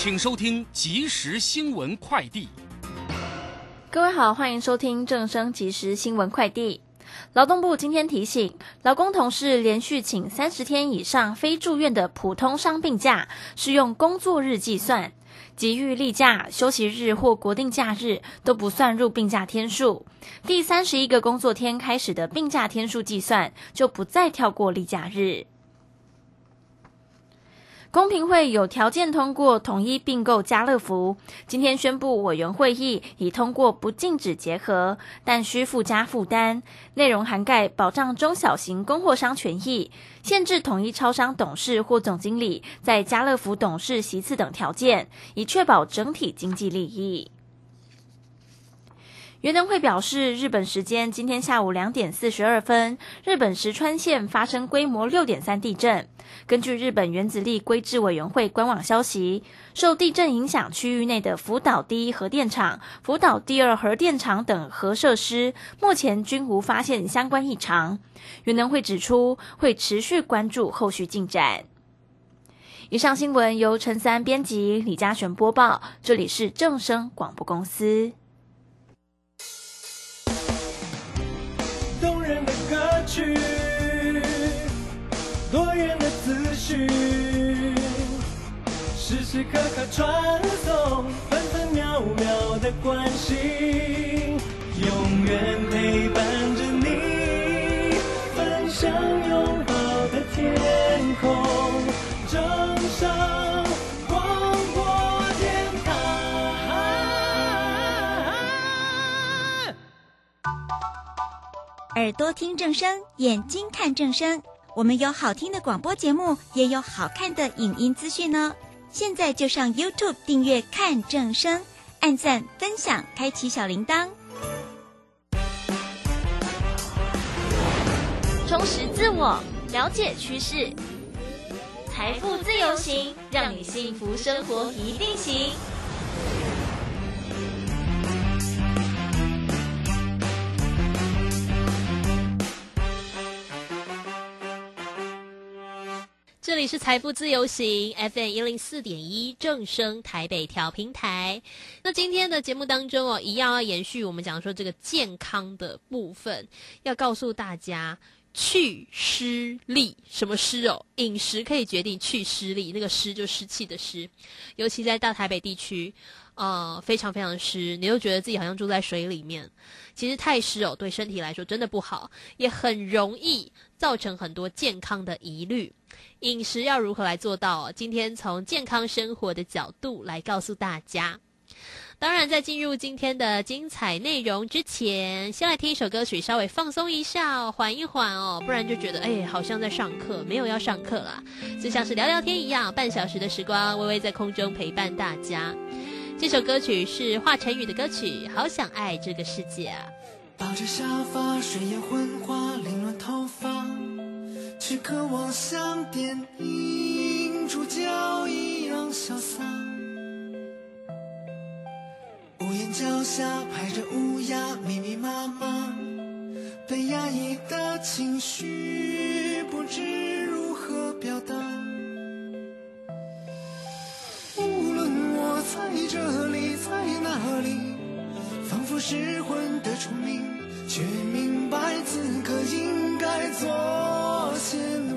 请收听即时新闻快递。各位好，欢迎收听正声即时新闻快递。劳动部今天提醒，劳工同事连续请三十天以上非住院的普通伤病假，是用工作日计算，给予例假、休息日或国定假日都不算入病假天数。第三十一个工作天开始的病假天数计算，就不再跳过例假日。公平会有条件通过统一并购家乐福，今天宣布委员会议已通过不禁止结合，但需附加负担，内容涵盖保障中小型供货商权益、限制统一超商董事或总经理在家乐福董事席次等条件，以确保整体经济利益。原能会表示，日本时间今天下午两点四十二分，日本石川县发生规模六点三地震。根据日本原子力规制委员会官网消息，受地震影响区域内的福岛第一核电厂、福岛第二核电厂等核设施，目前均无发现相关异常。原能会指出，会持续关注后续进展。以上新闻由陈三编辑，李嘉璇播报，这里是正声广播公司。时刻刻传送，分分秒秒的关心，永远陪伴着你，分享拥抱的天空，正声。耳朵听正声，眼睛看正声。我们有好听的广播节目，也有好看的影音资讯呢。现在就上 YouTube 订阅看正声，按赞分享，开启小铃铛，充实自我，了解趋势，财富自由行，让你幸福生活一定行。这里是财富自由行 FM 一零四点一正声台北调平台。那今天的节目当中哦，一样要延续我们讲说这个健康的部分，要告诉大家去湿力。什么湿哦？饮食可以决定去湿力，那个湿就湿气的湿。尤其在大台北地区，呃，非常非常湿，你又觉得自己好像住在水里面。其实太湿哦，对身体来说真的不好，也很容易造成很多健康的疑虑。饮食要如何来做到？今天从健康生活的角度来告诉大家。当然，在进入今天的精彩内容之前，先来听一首歌曲，稍微放松一下，缓一缓哦，不然就觉得哎，好像在上课，没有要上课啦，就像是聊聊天一样，半小时的时光，微微在空中陪伴大家。这首歌曲是华晨宇的歌曲《好想爱这个世界》啊。抱着沙发，睡眼昏花，凌乱头发。却渴望像电影主角一样潇洒，屋檐脚下排着乌鸦，密密麻麻，被压抑的情绪不知如何表达。在这里，在哪里，仿佛失魂的虫鸣，却明白此刻应该做。些努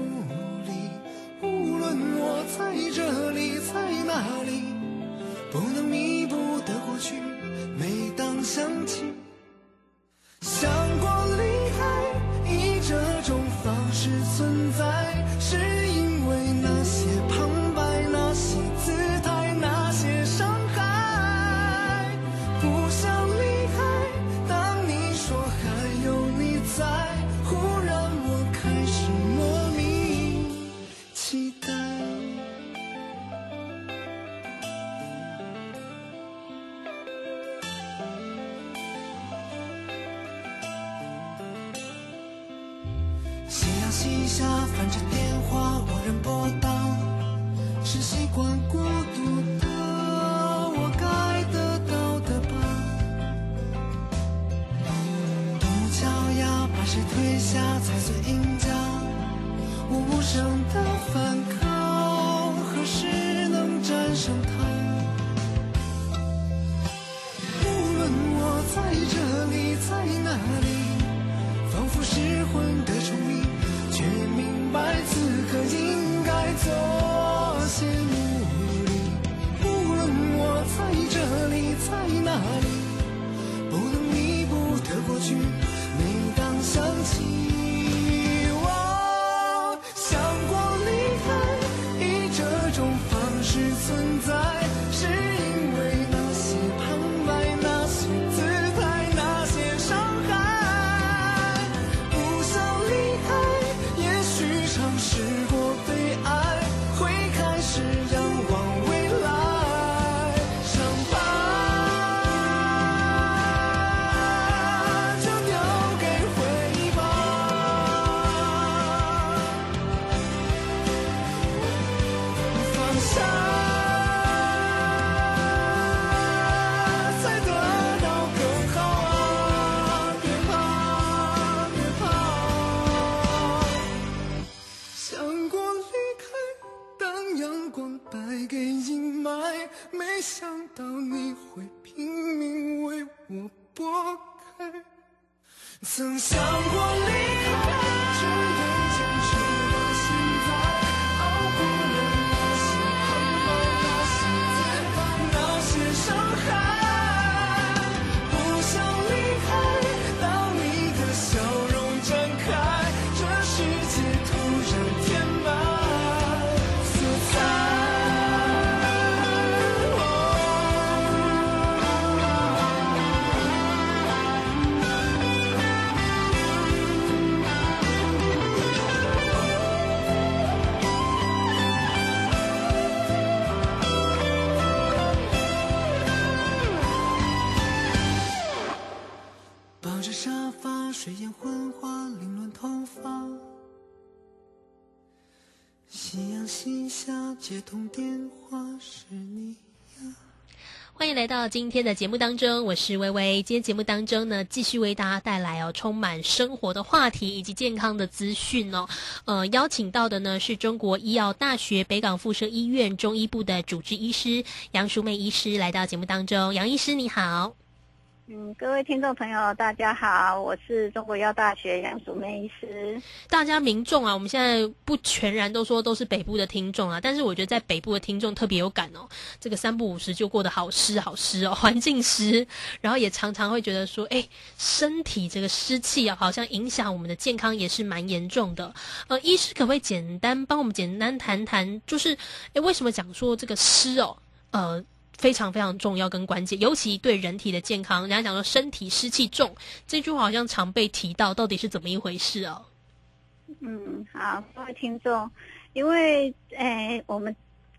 力，无论我在这里，在哪里，不能弥补的过去，每当想起，想过离开，以这种方式存在，是曾想过来到今天的节目当中，我是微微。今天节目当中呢，继续为大家带来哦充满生活的话题以及健康的资讯哦。呃，邀请到的呢是中国医药大学北港附设医院中医部的主治医师杨淑妹医师来到节目当中。杨医师你好。嗯，各位听众朋友，大家好，我是中国医药大学杨淑梅医师。大家民众啊，我们现在不全然都说都是北部的听众啊，但是我觉得在北部的听众特别有感哦。这个三不五时就过得好湿好湿哦，环境湿，然后也常常会觉得说，哎，身体这个湿气啊，好像影响我们的健康也是蛮严重的。呃，医师可不可以简单帮我们简单谈谈，就是哎，为什么讲说这个湿哦，呃？非常非常重要跟关键，尤其对人体的健康，人家讲说身体湿气重，这句话好像常被提到，到底是怎么一回事哦？嗯，好，各位听众，因为诶，我们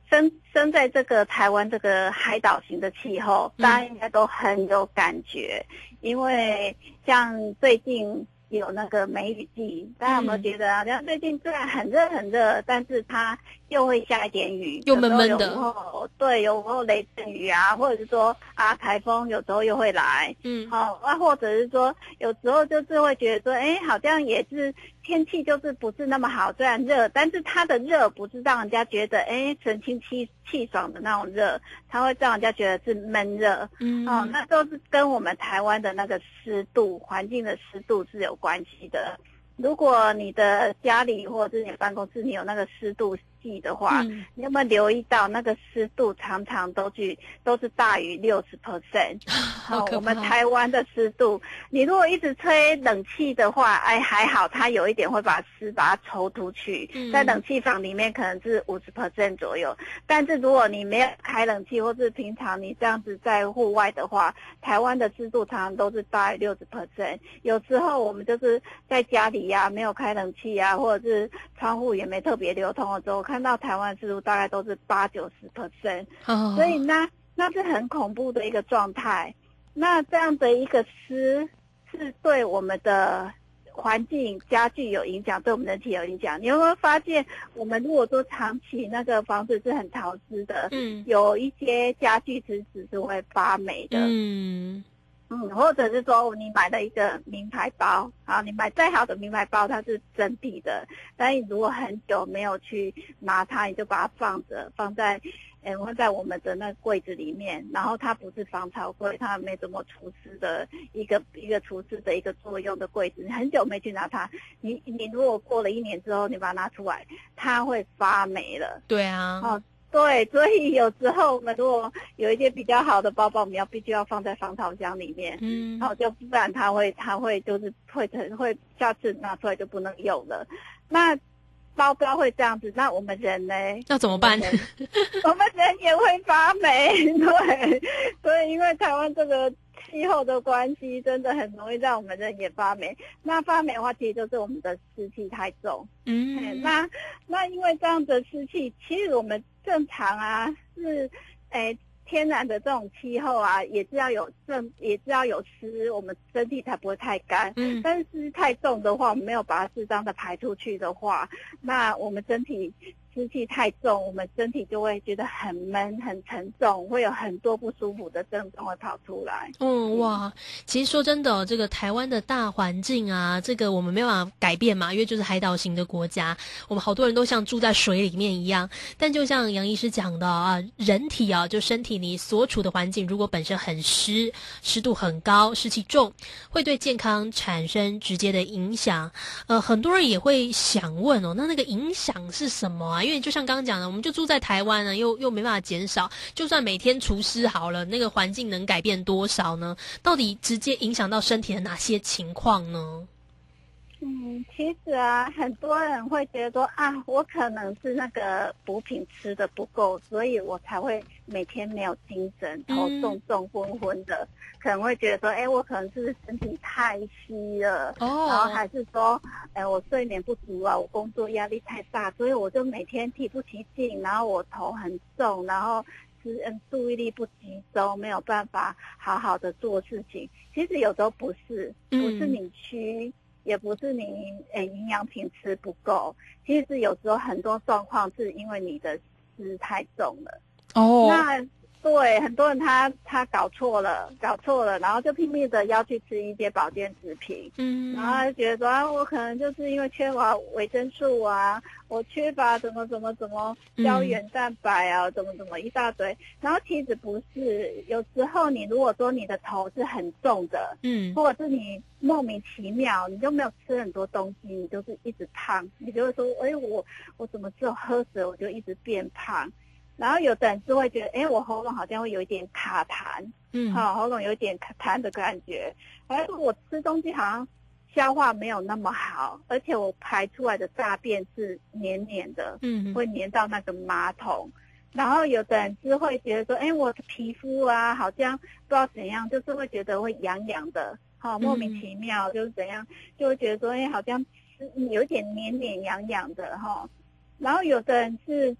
生生在这个台湾这个海岛型的气候，大家应该都很有感觉，因为像最近。有那个梅雨季，大家有没有觉得啊？像最近虽然很热很热，但是它又会下一点雨，又闷闷的有时候对，有时候雷阵雨啊，或者是说啊台风，有时候又会来，嗯，好、啊，或者是说有时候就是会觉得说，哎，好像也是天气就是不是那么好，虽然热，但是它的热不是让人家觉得哎神清气气爽的那种热，它会让人家觉得是闷热，嗯，哦，那都是跟我们台湾的那个湿度、环境的湿度是有关系的。如果你的家里或者是你办公室你有那个湿度计的话，嗯你有没有留意到那个湿度常常都去都是大于六十 percent？好可我们台湾的湿度，你如果一直吹冷气的话，哎还好，它有一点会把湿把它抽出去，嗯在冷气房里面可能是五十 percent 左右。但是如果你没有开冷气，或是平常你这样子在户外的话，台湾的湿度常常都是大于六十 percent。有时候我们就是在家里呀、没有开冷气呀、或者是窗户也没特别流通的时候，看到台湾的湿度大概都是八九十 percent。哦所以那那是很恐怖的一个状态。那这样的一个湿是对我们的环境家具有影响，对我们人体有影响。你有没有发现，我们如果说长期那个房子是很潮湿的，嗯有一些家具其实是会发霉的。嗯嗯，或者是说你买了一个名牌包，啊，你买再好的名牌包，它是真皮的，但你如果很久没有去拿它，你就把它放着，放在，呃，放在我们的那柜子里面，然后它不是防潮柜，它没怎么除湿的一个一个除湿的一个作用的柜子，你很久没去拿它，你你如果过了一年之后，你把它拿出来，它会发霉了。对啊，哦对，所以有时候我们如果有一些比较好的包包，我们要必须要放在防潮箱里面，嗯然后就不然它会它会就是会成会下次拿出来就不能用了。那包包会这样子，那我们人呢？那怎么办？我们人也会发霉，对，所以因为台湾这个 气候的关系，真的很容易让我们人也发霉。那发霉的话，其实就是我们的湿气太重。嗯，那那因为这样的湿气，其实我们正常啊是，诶。天然的这种气候啊，也是要有正，也是要有湿，我们身体才不会太干。嗯，但是湿太重的话，我们没有把它适当的排出去的话，那我们身体。湿气太重，我们身体就会觉得很闷、很沉重，会有很多不舒服的症状会跑出来。嗯，哇，其实说真的，这个台湾的大环境啊，这个我们没办法改变嘛，因为就是海岛型的国家，我们好多人都像住在水里面一样。但就像杨医师讲的啊，人体啊，就身体你所处的环境，如果本身很湿，湿度很高，湿气重，会对健康产生直接的影响。呃，很多人也会想问哦，那那个影响是什么啊？因为就像刚刚讲的，我们就住在台湾呢，又又没办法减少。就算每天除湿好了，那个环境能改变多少呢？到底直接影响到身体的哪些情况呢？嗯，其实啊，很多人会觉得说啊，我可能是那个补品吃的不够，所以我才会每天没有精神，头重重昏昏的。可能会觉得说，哎，我可能是身体太虚了，哦，然后还是说，哎，我睡眠不足啊，我工作压力太大，所以我就每天提不起劲，然后我头很重，然后是嗯注意力不集中，没有办法好好的做事情。其实有时候不是，不是你虚。也不是你诶营养品吃不够，其实有时候很多状况是因为你的湿太重了。哦，那。对，很多人他他搞错了，搞错了，然后就拼命的要去吃一些保健食品，嗯，然后就觉得说啊，我可能就是因为缺乏维生素啊，我缺乏怎么怎么怎么胶原蛋白啊，怎么怎么一大堆，然后其实不是，有时候你如果说你的头是很重的，嗯，或者是你莫名其妙你就没有吃很多东西，你就是一直胖，你就会说，哎，我我怎么只有喝水我就一直变胖。然后有的人是会觉得，哎，我喉咙好像会有一点卡痰，嗯，好，喉咙有一点卡痰的感觉，还是我吃东西好像消化没有那么好，而且我排出来的大便是黏黏的，嗯，会黏到那个马桶。然后有的人是会觉得说，哎，我的皮肤啊，好像不知道怎样，就是会觉得会痒痒的，好，莫名其妙就是怎样，就会觉得说，哎，好像是有点黏黏痒痒的哈。然后有的人是。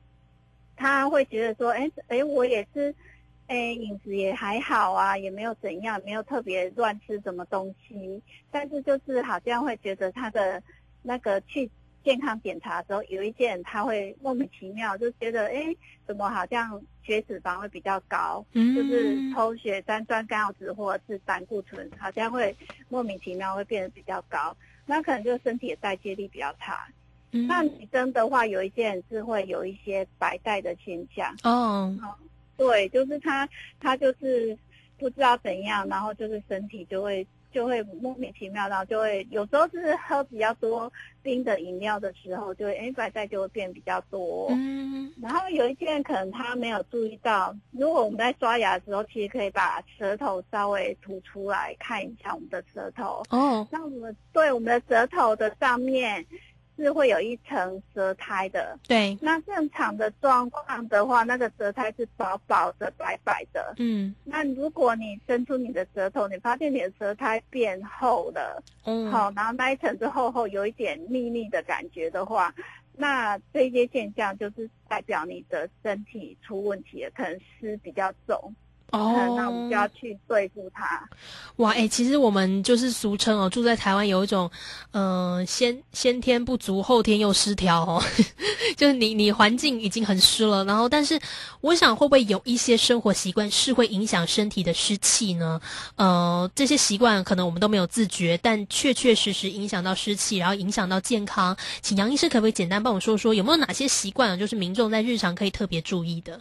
他会觉得说，哎哎，我也是，哎，饮食也还好啊，也没有怎样，没有特别乱吃什么东西，但是就是好像会觉得他的那个去健康检查的时候，有一些人他会莫名其妙就觉得，哎，怎么好像血脂肪会比较高，就是抽血三酸甘油酯或者是胆固醇，好像会莫名其妙会变得比较高，那可能就身体的代谢力比较差。那女生的话，有一些人是会有一些白带的现象。哦，对，就是她，她就是不知道怎样，然后就是身体就会就会莫名其妙，然后就会有时候是喝比较多冰的饮料的时候，就会哎白带就会变比较多。嗯，然后有一些人可能他没有注意到，如果我们在刷牙的时候，其实可以把舌头稍微吐出来看一下我们的舌头。哦，那我们对我们的舌头的上面。是会有一层舌苔的，对。那正常的状况的话，那个舌苔是薄薄的、白白的。嗯。那如果你伸出你的舌头，你发现你的舌苔变厚了，嗯，好，然后那一层是厚厚，有一点腻腻的感觉的话，那这些现象就是代表你的身体出问题了，可能湿比较重。哦，那我们就要去对付它。哇，哎，其实我们就是俗称哦，住在台湾有一种，嗯，先先天不足，后天又失调哦。就是你你环境已经很湿了，然后但是我想会不会有一些生活习惯是会影响身体的湿气呢？呃，这些习惯可能我们都没有自觉，但确确实实影响到湿气，然后影响到健康。请杨医师可不可以简单帮我说说，有没有哪些习惯就是民众在日常可以特别注意的？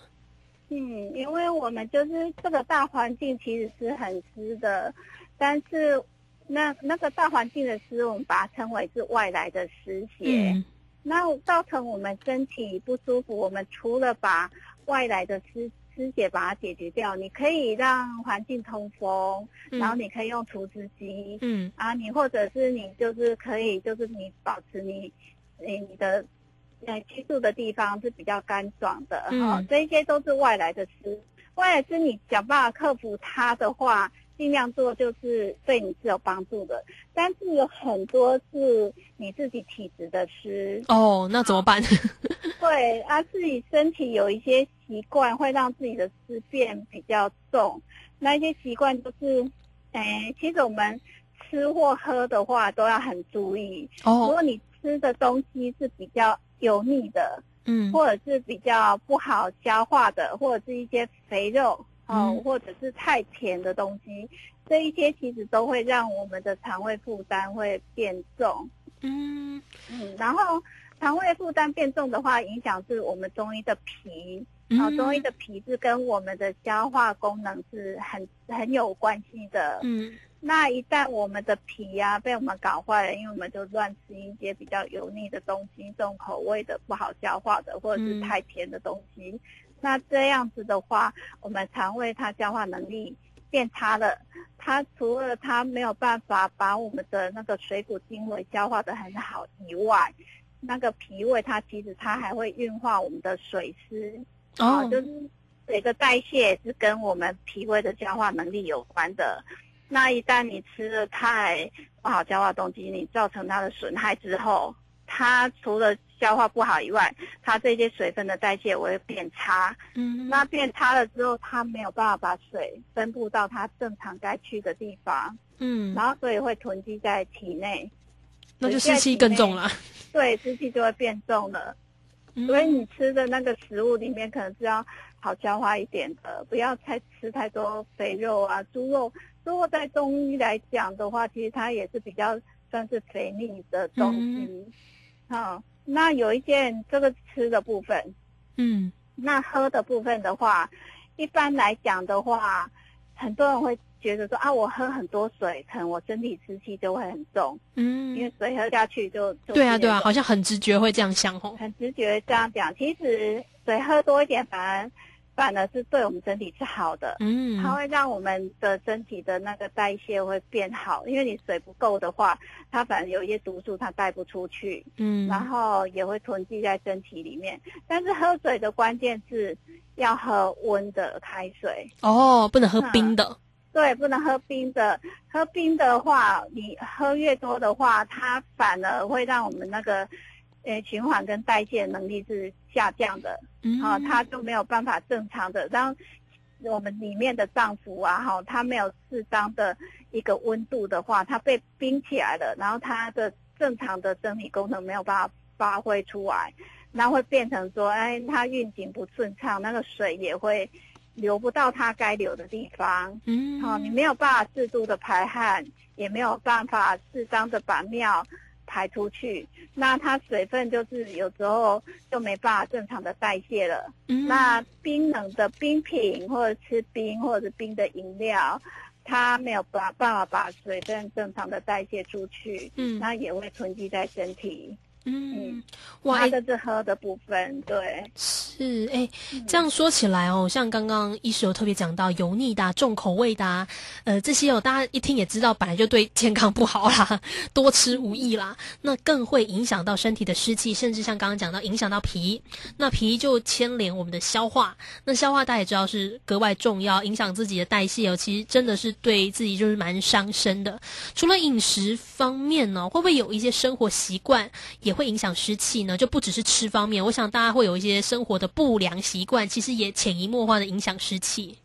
嗯，因为我们就是这个大环境其实是很湿的，但是那那个大环境的湿，我们把它称为是外来的湿邪，那造成我们身体不舒服。我们除了把外来的湿湿邪把它解决掉，你可以让环境通风，然后你可以用除湿机，嗯，啊，你或者是你就是可以就是你保持你你你的。呃居住的地方是比较干爽的，嗯哦，这些都是外来的湿。外来湿你想办法克服它的话，尽量做就是对你是有帮助的。但是有很多是你自己体质的湿，哦，那怎么办？对啊，自己身体有一些习惯会让自己的湿变比较重。那一些习惯就是，哎，其实我们吃或喝的话都要很注意。哦如哦，果你吃的东西是比较油腻的，嗯，或者是比较不好消化的，或者是一些肥肉哦，嗯。或者是太甜的东西，这一些其实都会让我们的肠胃负担会变重。嗯，嗯，然后肠胃负担变重的话，影响是我们中医的脾，啊、嗯中医的脾是跟我们的消化功能是很很有关系的。嗯，那一旦我们的脾呀、被我们搞坏了，因为我们就乱吃一些比较油腻的东西、重口味的、不好消化的，或者是嗯太甜的东西。那这样子的话，我们肠胃它消化能力变差了，它除了它没有办法把我们的那个水谷精微消化的很好以外，那个脾胃它其实它还会运化我们的水湿，啊，哦，就是水的代谢是跟我们脾胃的消化能力有关的。那一旦你吃了太不好消化东西，你造成它的损害之后，它除了消化不好以外，它这些水分的代谢会变差。嗯，那变差了之后，它没有办法把水分布到它正常该去的地方，嗯，然后所以会囤积在体内。那就湿气更重了。对，湿气就会变重了。嗯所以你吃的那个食物里面可能是要好消化一点的，不要太吃太多肥肉啊、猪肉。如果在中医来讲的话，其实它也是比较算是肥腻的东西。好、那有一件这个吃的部分，嗯，那喝的部分的话，一般来讲的话，很多人会觉得说啊，我喝很多水，可能我身体湿气就会很重，嗯因为嗯，水喝下去就就对啊，对啊，好像很直觉会这样想哦。很直觉这样讲，其实水喝多一点，反而反而是对我们身体是好的。嗯，它会让我们的身体的那个代谢会变好，因为你水不够的话，它反而有一些毒素它带不出去，嗯，然后也会囤积在身体里面。但是喝水的关键是要喝温的开水，哦，不能喝冰的。对，不能喝冰的。喝冰的话，你喝越多的话，它反而会让我们那个呃循环跟代谢能力是下降的。嗯，啊、它就没有办法正常的让我们里面的脏腑啊，哈，它没有适当的一个温度的话，它被冰起来了，然后它的正常的生理功能没有办法发挥出来，那会变成说，哎，它运行不顺畅，那个水也会流不到它该流的地方。嗯，好、你没有办法适度的排汗，也没有办法适当的把尿排出去，那它水分就是有时候就没办法正常的代谢了。嗯那冰冷的冰品或者吃冰或者是冰的饮料，它没有把办法把水分正常的代谢出去，嗯那也会囤积在身体。嗯，哇，这是喝的部分，对，是哎，这样说起来哦，像刚刚医师有特别讲到油腻的、啊、重口味的、啊，呃，这些哦，大家一听也知道，本来就对健康不好啦，多吃无益啦，那更会影响到身体的湿气，甚至像刚刚讲到影响到脾，那脾就牵连我们的消化，那消化大家也知道是格外重要，影响自己的代谢哦，其实真的是对自己就是蛮伤身的。除了饮食方面呢，会不会有一些生活习惯也会影响湿气呢？就不只是吃方面，我想大家会有一些生活的不良习惯，其实也潜移默化的影响湿气。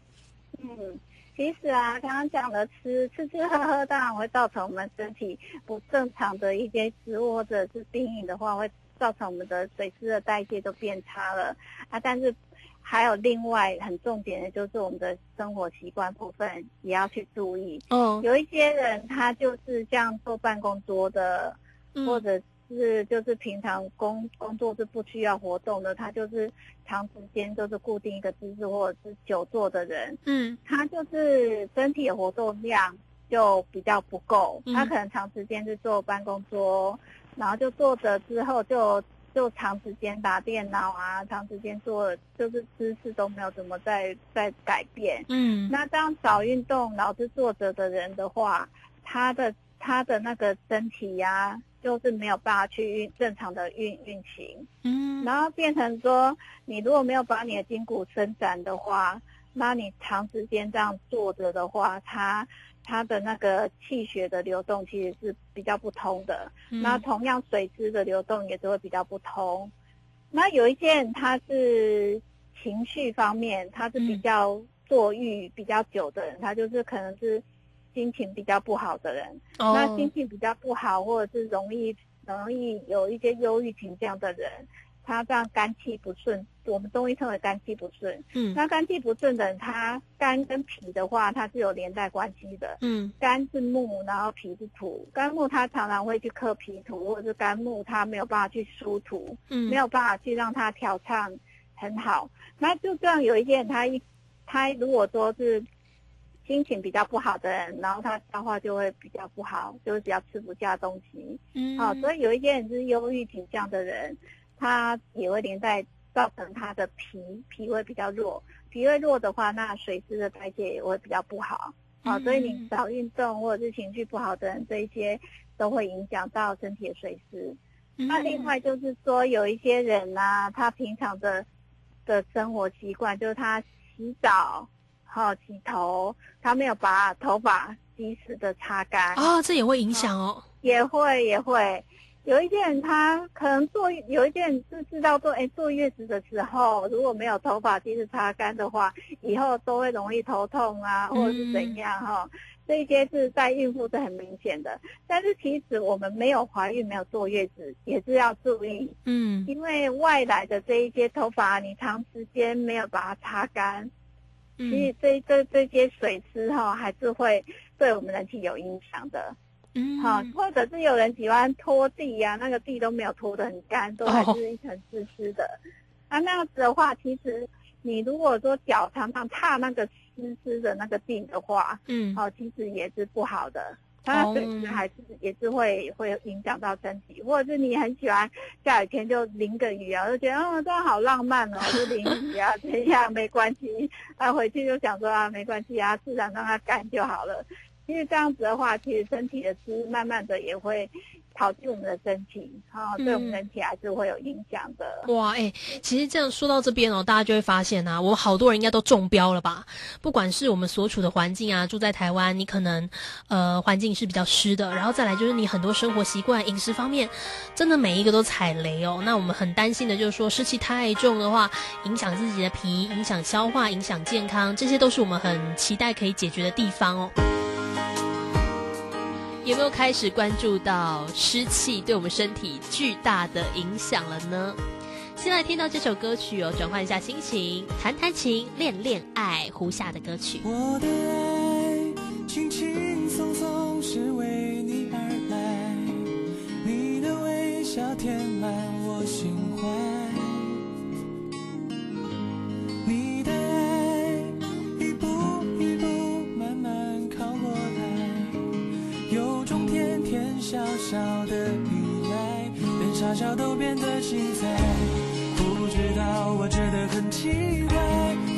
嗯。其实啊，刚刚讲的吃吃吃喝喝，当然会造成我们身体不正常的一些食物或者是冰饮的话，会造成我们的水湿的代谢都变差了啊。但是还有另外很重点的就是我们的生活习惯部分也要去注意。嗯，有一些人他就是像坐办公桌的，或嗯者是就是平常工工作是不需要活动的，他就是长时间就是固定一个姿势或者是久坐的人，嗯。他就是身体的活动量就比较不够，嗯。他可能长时间是坐办公桌，然后就坐着之后就就长时间打电脑啊，长时间坐就是姿势都没有怎么在在改变。嗯。那这样少运动、老是坐着的人的话，他的他的那个身体呀、就是没有办法去运正常的运运行，嗯，然后变成说，你如果没有把你的筋骨伸展的话，那你长时间这样坐着的话，它它的那个气血的流动其实是比较不通的。嗯那同样水质的流动也是会比较不通。那有一些人他是情绪方面，他是比嗯较坐郁比较久的人，他就是可能是心情比较不好的人。那哦心，情比较不好，或者是容易容易有一些忧郁倾向的人，他这样肝气不顺，我们中医称为肝气不顺。嗯那肝气不顺的人，他肝跟脾的话，它是有连带关系的。嗯肝是木，然后脾是土。肝木它常常会去克脾土，或者是肝木它没有办法去疏土，嗯，没有办法去让它调畅很好。那就这样，有一些人他一他如果说是心情比较不好的人，然后他消化就会比较不好，就会比较吃不下东西。嗯，好、所以有一些人是忧郁倾向的人，他也会连带造成他的脾脾胃比较弱。脾胃弱的话，那水湿的代谢也会比较不好。好、所以你嗯少运动或者是情绪不好的人，这一些都会影响到身体的水湿。嗯那另外就是说，有一些人呢、他平常的的生活习惯就是他洗澡、好、洗头，他没有把头发及时的擦干。啊，这也会影响哦，也会也会，有一些人他可能坐，有一些人是知道坐，哎，坐月子的时候如果没有头发及时擦干的话，以后都会容易头痛啊，或者是怎样哈、这一些是在孕妇是很明显的。但是其实我们没有怀孕、没有坐月子，也是要注意，嗯。因为外来的这一些头发，你长时间没有把它擦干，其实嗯这这这些水湿哈、还是会对我们人体有影响的。嗯，好、或者是有人喜欢拖地呀、那个地都没有拖得很干，都还是一层湿湿的。啊，那样子的话，其实你如果说脚常常踏那个湿湿的那个地的话，嗯哦，其实也是不好的。它哦水质还是也是会会影响到身体，或者是你很喜欢下雨天就淋个雨啊，就觉得哦这样好浪漫哦，就淋雨啊，这样没关系。啊，回去就想说啊没关系啊，自然让它干就好了。因为这样子的话，其实身体的湿慢慢的也会跑进我们的身体，啊、对我们嗯人体还是会有影响的。哇，哎、其实这样说到这边哦，大家就会发现啊，我们好多人应该都中标了吧？不管是我们所处的环境啊，住在台湾，你可能呃环境是比较湿的，然后再来就是你很多生活习惯、饮食方面，真的每一个都踩雷哦。那我们很担心的就是说湿气太重的话，影响自己的皮，影响消化，影响健康，这些都是我们很期待可以解决的地方哦。有没有开始关注到湿气对我们身体巨大的影响了呢？先来听到这首歌曲哦，转换一下心情，弹弹琴，恋恋爱，胡夏的歌曲。我的爱轻轻松松是为你而来，你的微笑填满我心怀，你的爱有种甜甜小小的依赖，连傻笑都变得精彩。不知道，我觉得很奇怪，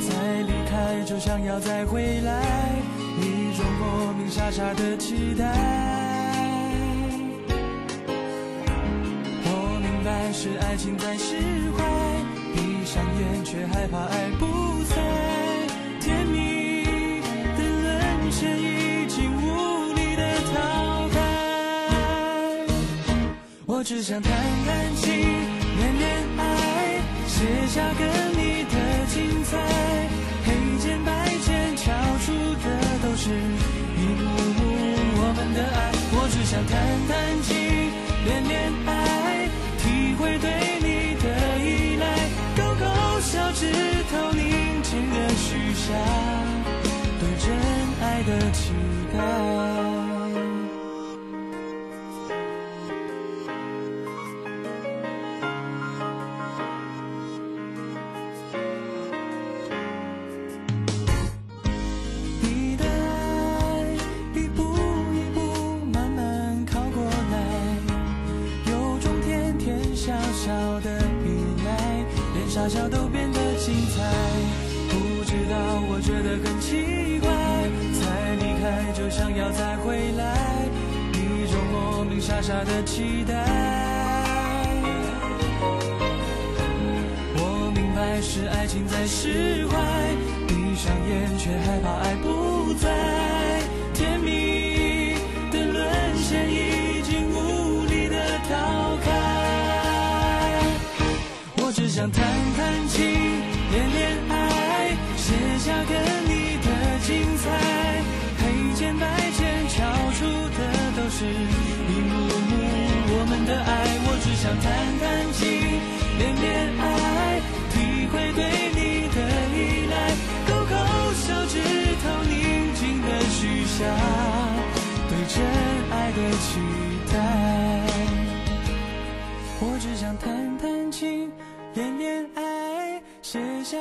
再离开就想要再回来，一种莫名傻傻的期待。我明白是爱情在释怀，闭上眼却害怕爱不在，甜蜜的沦陷我只想弹弹琴，恋恋爱，写下跟你的精彩。黑键白键敲出的都是一幕幕我们的爱。我只想弹弹琴，恋恋爱，体会对你的依赖。勾勾小指头，宁静的许下对真爱的期待。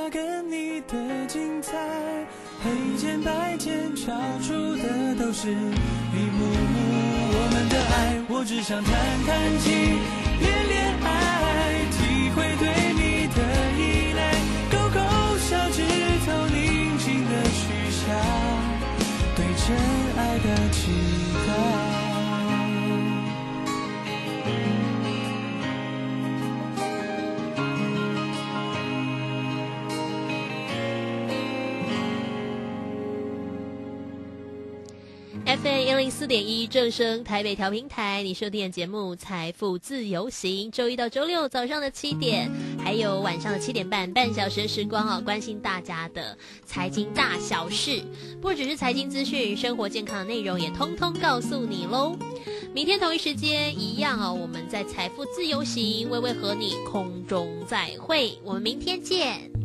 跟你的精彩。黑键白键敲出的都是一幕幕我们的爱。我只想弹弹琴，恋恋爱，体会对你的依赖。勾勾小指头，宁静的许下对真爱的期待。FM 一零四点一正声台北调频台，你收听的节目《财富自由行》，周一到周六早上的七点，还有晚上的七点半，半小时时光哦，关心大家的财经大小事，不只是财经资讯，生活健康的内容也通通告诉你喽。明天同一时间一样哦，我们在财富自由行，微微和你空中再会，我们明天见。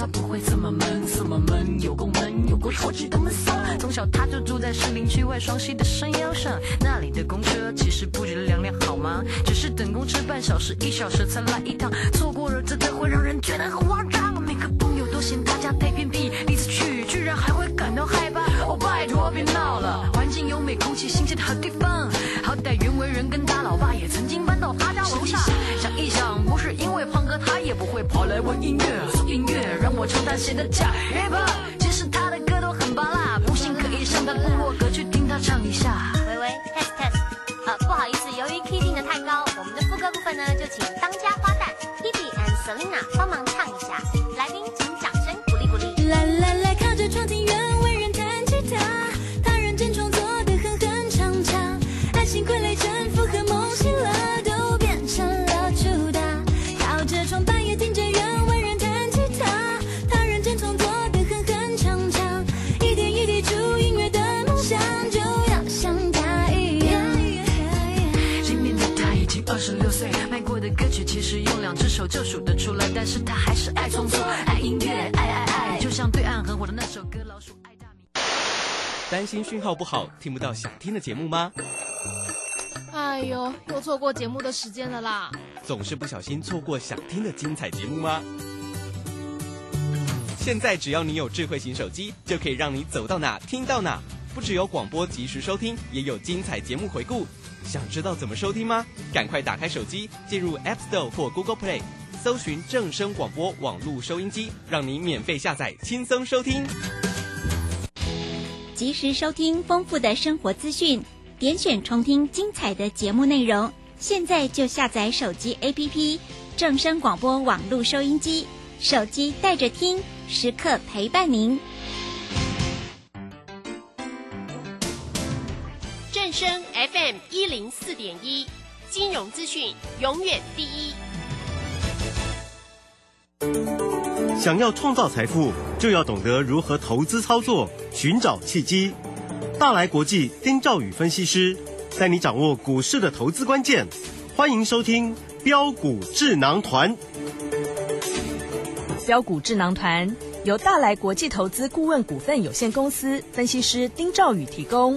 他不会这么闷，这么闷，有够闷，有够臭气的闷骚。从小他就住在市林区外双溪的山腰上，那里的公车其实不觉得凉凉好吗？只是等公车半小时一小时才来一趟，错过了真的会让人觉得很慌张。每个朋友都嫌他家太偏僻，第一次去居然还会感到害怕。哦，拜托别闹了，环境优美，空气新鲜的好地方。好歹袁惟仁跟他老爸也曾经搬到他家楼下。想一想，不是因为胖哥，他也不会跑来玩音乐。音乐我唱他写的假 rap，其实他的歌都很拔辣，不信可以上他部落格去听他唱一下。喂喂手就数得出来，但是他还是爱创作，爱音乐，爱爱爱，就像对岸很火的那首歌《老鼠爱大米》。担心讯号不好，听不到想听的节目吗？哎呦，又错过节目的时间了啦！总是不小心错过想听的精彩节目吗？现在只要你有智慧型手机，就可以让你走到哪听到哪。不只有广播及时收听，也有精彩节目回顾。想知道怎么收听吗？赶快打开手机，进入 App Store 或 Google Play，搜寻正声广播网络收音机，让你免费下载，轻松收听。及时收听丰富的生活资讯，点选重听精彩的节目内容。现在就下载手机 APP 正声广播网络收音机，手机带着听，时刻陪伴您。正声 FM 一零四点一，金融资讯永远第一。想要创造财富，就要懂得如何投资操作，寻找契机。大来国际丁兆宇分析师带你掌握股市的投资关键。欢迎收听标股智囊团。标股智囊团由大来国际投资顾问股份有限公司分析师丁兆宇提供。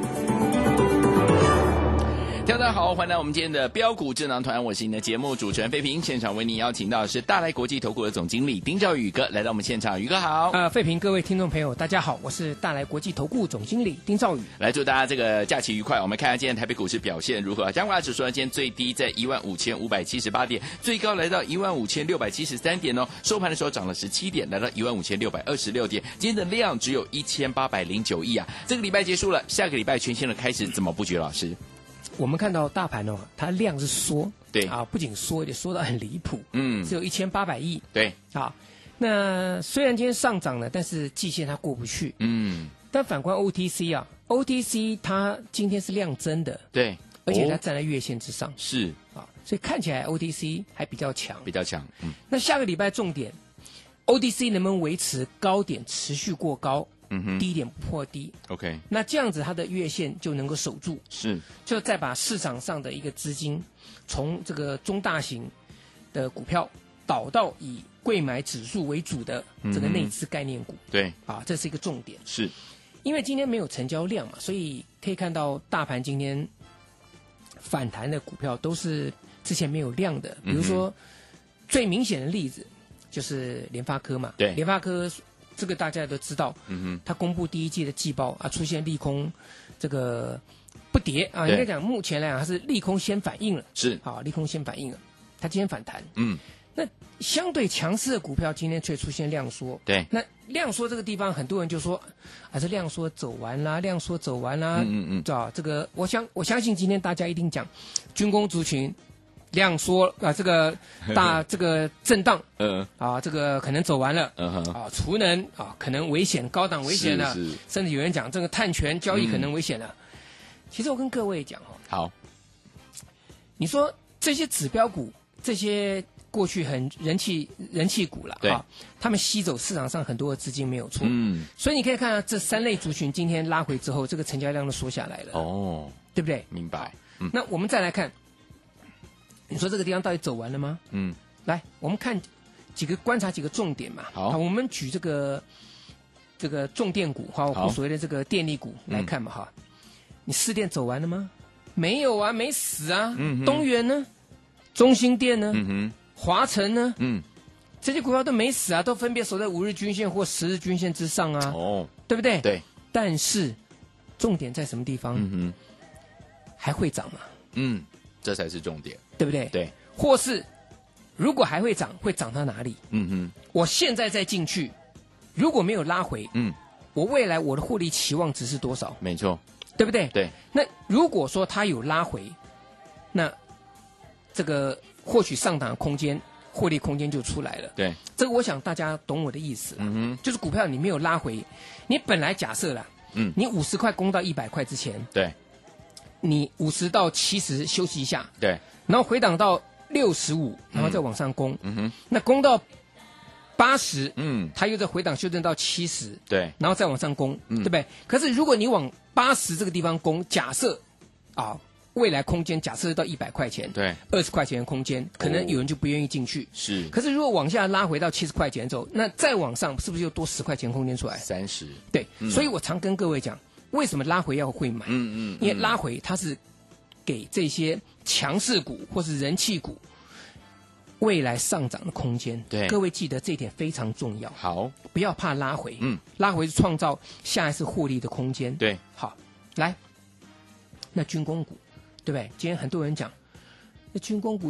大家好，欢迎来我们今天的标股智囊团，我是你的节目主持人费平。现场为您邀请到的是大来国际投顾的总经理丁兆宇哥来到我们现场，宇哥好。呃，费平，各位听众朋友，大家好，我是大来国际投顾总经理丁兆宇。来祝大家这个假期愉快。我们看一下今天台北股市表现如何？加权指数呢，今天最低在一万五千五百七十八点，最高来到一万五千六百七十三点哦。收盘的时候涨了十七点，来到一万五千六百二十六点。今天的量只有一千八百零九亿啊。这个礼拜结束了，下个礼拜全新的开始，怎么布局？老师？我们看到大盘哦，它量是缩，对。啊，不仅缩，也缩得很离谱，嗯。只有一千八百亿，对，啊，那虽然今天上涨了，但是季线它过不去，嗯，但反观 OTC 啊，OTC 它今天是量增的，对，而且它哦站在月线之上，是。啊，所以看起来 OTC 还比较强，比较强，嗯。那下个礼拜重点，OTC 能不能维持高点持续过高，嗯哼。低点不破低？，OK，那这样子它的月线就能够守住，是。就再把市场上的一个资金从这个中大型的股票导到以贵买指数为主的这个内资概念股、对，啊，这是一个重点。是。因为今天没有成交量嘛，所以可以看到大盘今天反弹的股票都是之前没有量的，比如说、最明显的例子就是联发科嘛，对。联发科这个大家都知道，嗯哼，它公布第一季的季报啊，出现利空，这个不跌啊，应该讲目前来讲它是利空先反应了，是。啊，利空先反应了，它今天反弹，嗯，那相对强势的股票今天却出现量缩，对，那量缩这个地方，很多人就说，还是量缩走完啦，量缩走完啦，嗯嗯嗯。知道这个，我相我相信今天大家一定讲军工族群量缩啊，这个 大这个震荡嗯。啊，这个可能走完了。嗯哼，啊，储能啊，可能危险，高档危险了，甚至有人讲这个碳权交易嗯可能危险了。其实我跟各位讲哦，好，你说这些指标股，这些过去很人气人气股了，对。啊，他们吸走市场上很多的资金没有错，嗯，所以你可以看到这三类族群今天拉回之后，这个成交量都缩下来了，哦，对不对？明白，嗯。那我们再来看，你说这个地方到底走完了吗？嗯，来，我们看几个观察几个重点嘛。好我们举这个这个重电股哈，好或所谓的这个电力股嗯来看嘛哈。你四电走完了吗？没有啊，没死啊。嗯东元呢？中兴电呢？嗯哼，华晨呢？嗯，这些股票都没死啊，都分别守在五日均线或十日均线之上啊，哦，对不对？。对，但是重点在什么地方？嗯哼，还会涨吗？嗯，这才是重点，对不对？。对，或是如果还会涨，会涨到哪里？嗯哼，我现在再进去，如果没有拉回，嗯，我未来我的获利期望值是多少？没错，对不对？对，那如果说它有拉回，那这个获取上档的空间、获利空间就出来了。对，这个我想大家懂我的意思。嗯哼，就是股票你没有拉回，你本来假设啦，嗯，你五十块攻到一百块之前，对，你五十到七十休息一下，对，然后回档到六十五，然后再往上攻，嗯。哼，那攻到八十，嗯，它又在回档修正到七十，对，然后再往上攻，嗯。对不对？可是如果你往八十这个地方攻，假设啊，未来空间假设到一百块钱，对，二十块钱的空间，可能有人就不愿意进去。是，可是如果往下拉回到七十块钱之后，那再往上是不是又多十块钱空间出来？三十，对，嗯。所以我常跟各位讲，为什么拉回要会买？嗯嗯，因为拉回它是给这些强势股或是人气股未来上涨的空间。对各位记得这一点非常重要，好，不要怕拉回，嗯，拉回是创造下一次获利的空间。对，好，来，那军工股，对不对？今天很多人讲，那军工股。